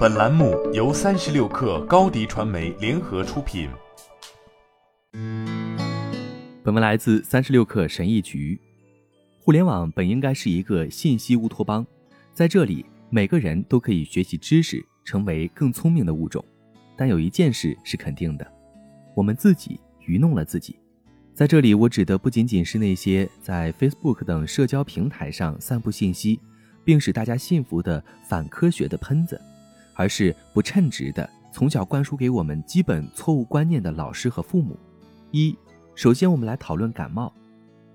本栏目由三十六氪高低传媒联合出品。本文来自三十六氪神译局。互联网本应该是一个信息乌托邦，在这里每个人都可以学习知识，成为更聪明的物种。但有一件事是肯定的，我们自己愚弄了自己。在这里，我指的不仅仅是那些在 Facebook 等社交平台上散布信息，并使大家信服的反科学的喷子，而是不称职的从小灌输给我们基本错误观念的老师和父母。一，首先我们来讨论感冒，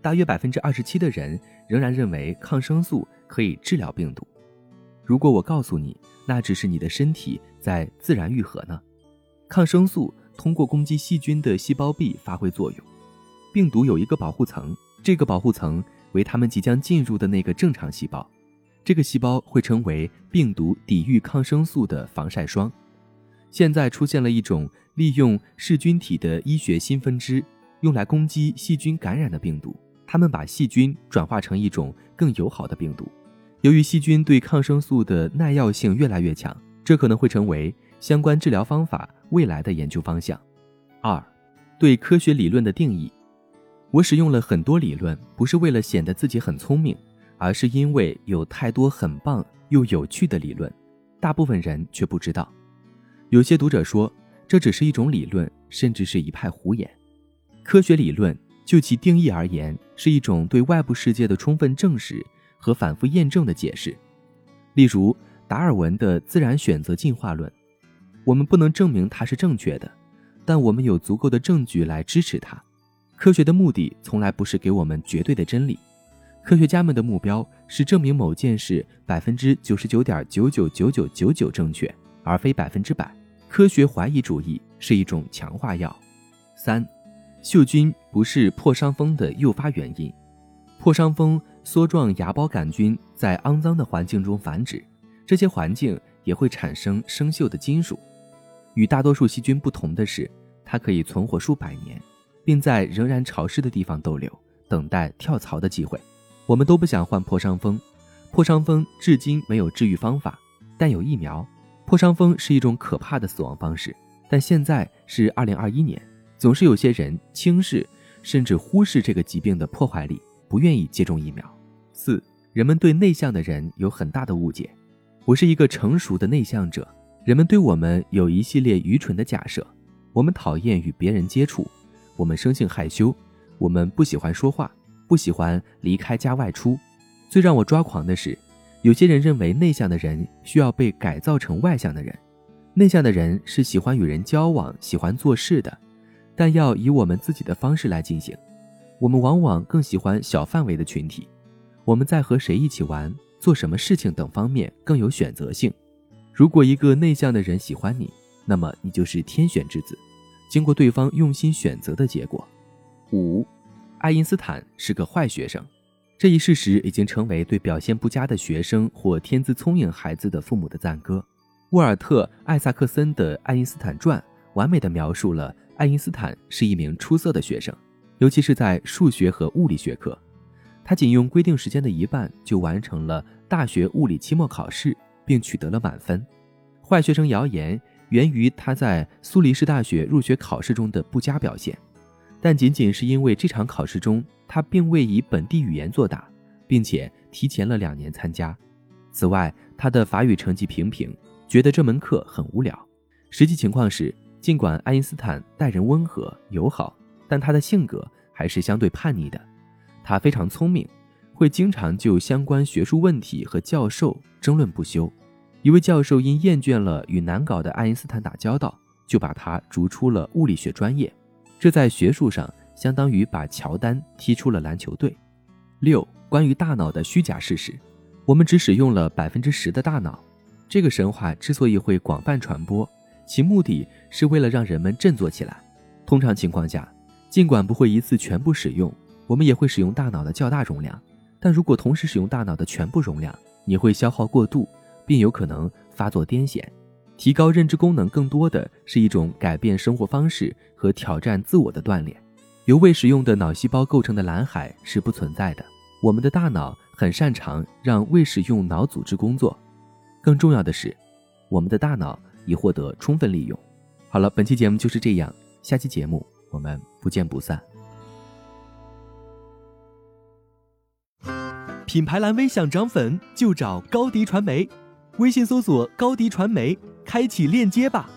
大约百分之二十七的人仍然认为抗生素可以治疗病毒。如果我告诉你，那只是你的身体在自然愈合呢？抗生素通过攻击细菌的细胞壁发挥作用。病毒有一个保护层，这个保护层为它们即将进入的那个正常细胞，这个细胞会成为病毒抵御抗生素的防晒霜。现在出现了一种利用噬菌体的医学新分支，用来攻击细菌感染的病毒。他们把细菌转化成一种更友好的病毒。由于细菌对抗生素的耐药性越来越强，这可能会成为相关治疗方法未来的研究方向。二，对科学理论的定义。我使用了很多理论，不是为了显得自己很聪明，而是因为有太多很棒又有趣的理论，大部分人却不知道。有些读者说，这只是一种理论，甚至是一派胡言。科学理论就其定义而言，是一种对外部世界的充分证实和反复验证的解释。例如，达尔文的自然选择进化论，我们不能证明它是正确的，但我们有足够的证据来支持它。科学的目的从来不是给我们绝对的真理，科学家们的目标是证明某件事百分之九十九点九九九九九九正确，而非百分之百。科学怀疑主义是一种强化药。三，锈菌不是破伤风的诱发原因。破伤风梭状芽孢杆菌在肮脏的环境中繁殖，这些环境也会产生生锈的金属。与大多数细菌不同的是，它可以存活数百年。并在仍然潮湿的地方逗留，等待跳槽的机会。我们都不想患破伤风，破伤风至今没有治愈方法，但有疫苗。破伤风是一种可怕的死亡方式，但现在是二零二一年，总是有些人轻视甚至忽视这个疾病的破坏力，不愿意接种疫苗。四，人们对内向的人有很大的误解。我是一个成熟的内向者，人们对我们有一系列愚蠢的假设，我们讨厌与别人接触。我们生性害羞，我们不喜欢说话，不喜欢离开家外出。最让我抓狂的是，有些人认为内向的人需要被改造成外向的人。内向的人是喜欢与人交往、喜欢做事的，但要以我们自己的方式来进行。我们往往更喜欢小范围的群体。我们在和谁一起玩、做什么事情等方面更有选择性。如果一个内向的人喜欢你，那么你就是天选之子。经过对方用心选择的结果。五，爱因斯坦是个坏学生，这一事实已经成为对表现不佳的学生或天资聪颖孩子的父母的赞歌。沃尔特·艾萨克森的《爱因斯坦传》完美的描述了爱因斯坦是一名出色的学生，尤其是在数学和物理学科。他仅用规定时间的一半就完成了大学物理期末考试，并取得了满分。坏学生谣言。源于他在苏黎世大学入学考试中的不佳表现，但仅仅是因为这场考试中他并未以本地语言作答，并且提前了两年参加。此外，他的法语成绩平平，觉得这门课很无聊。实际情况是，尽管爱因斯坦待人温和友好，但他的性格还是相对叛逆的。他非常聪明，会经常就相关学术问题和教授争论不休。一位教授因厌倦了与难搞的爱因斯坦打交道，就把他逐出了物理学专业。这在学术上相当于把乔丹踢出了篮球队。六、关于大脑的虚假事实：我们只使用了百分之十的大脑。这个神话之所以会广泛传播，其目的是为了让人们振作起来。通常情况下，尽管不会一次全部使用，我们也会使用大脑的较大容量。但如果同时使用大脑的全部容量，你会消耗过度。并有可能发作癫痫。提高认知功能更多的是一种改变生活方式和挑战自我的锻炼。由未使用的脑细胞构成的蓝海是不存在的。我们的大脑很擅长让未使用脑组织工作。更重要的是，我们的大脑已获得充分利用。好了，本期节目就是这样，下期节目我们不见不散。品牌蓝 V 想涨粉就找高迪传媒，微信搜索高迪传媒，开启链接吧。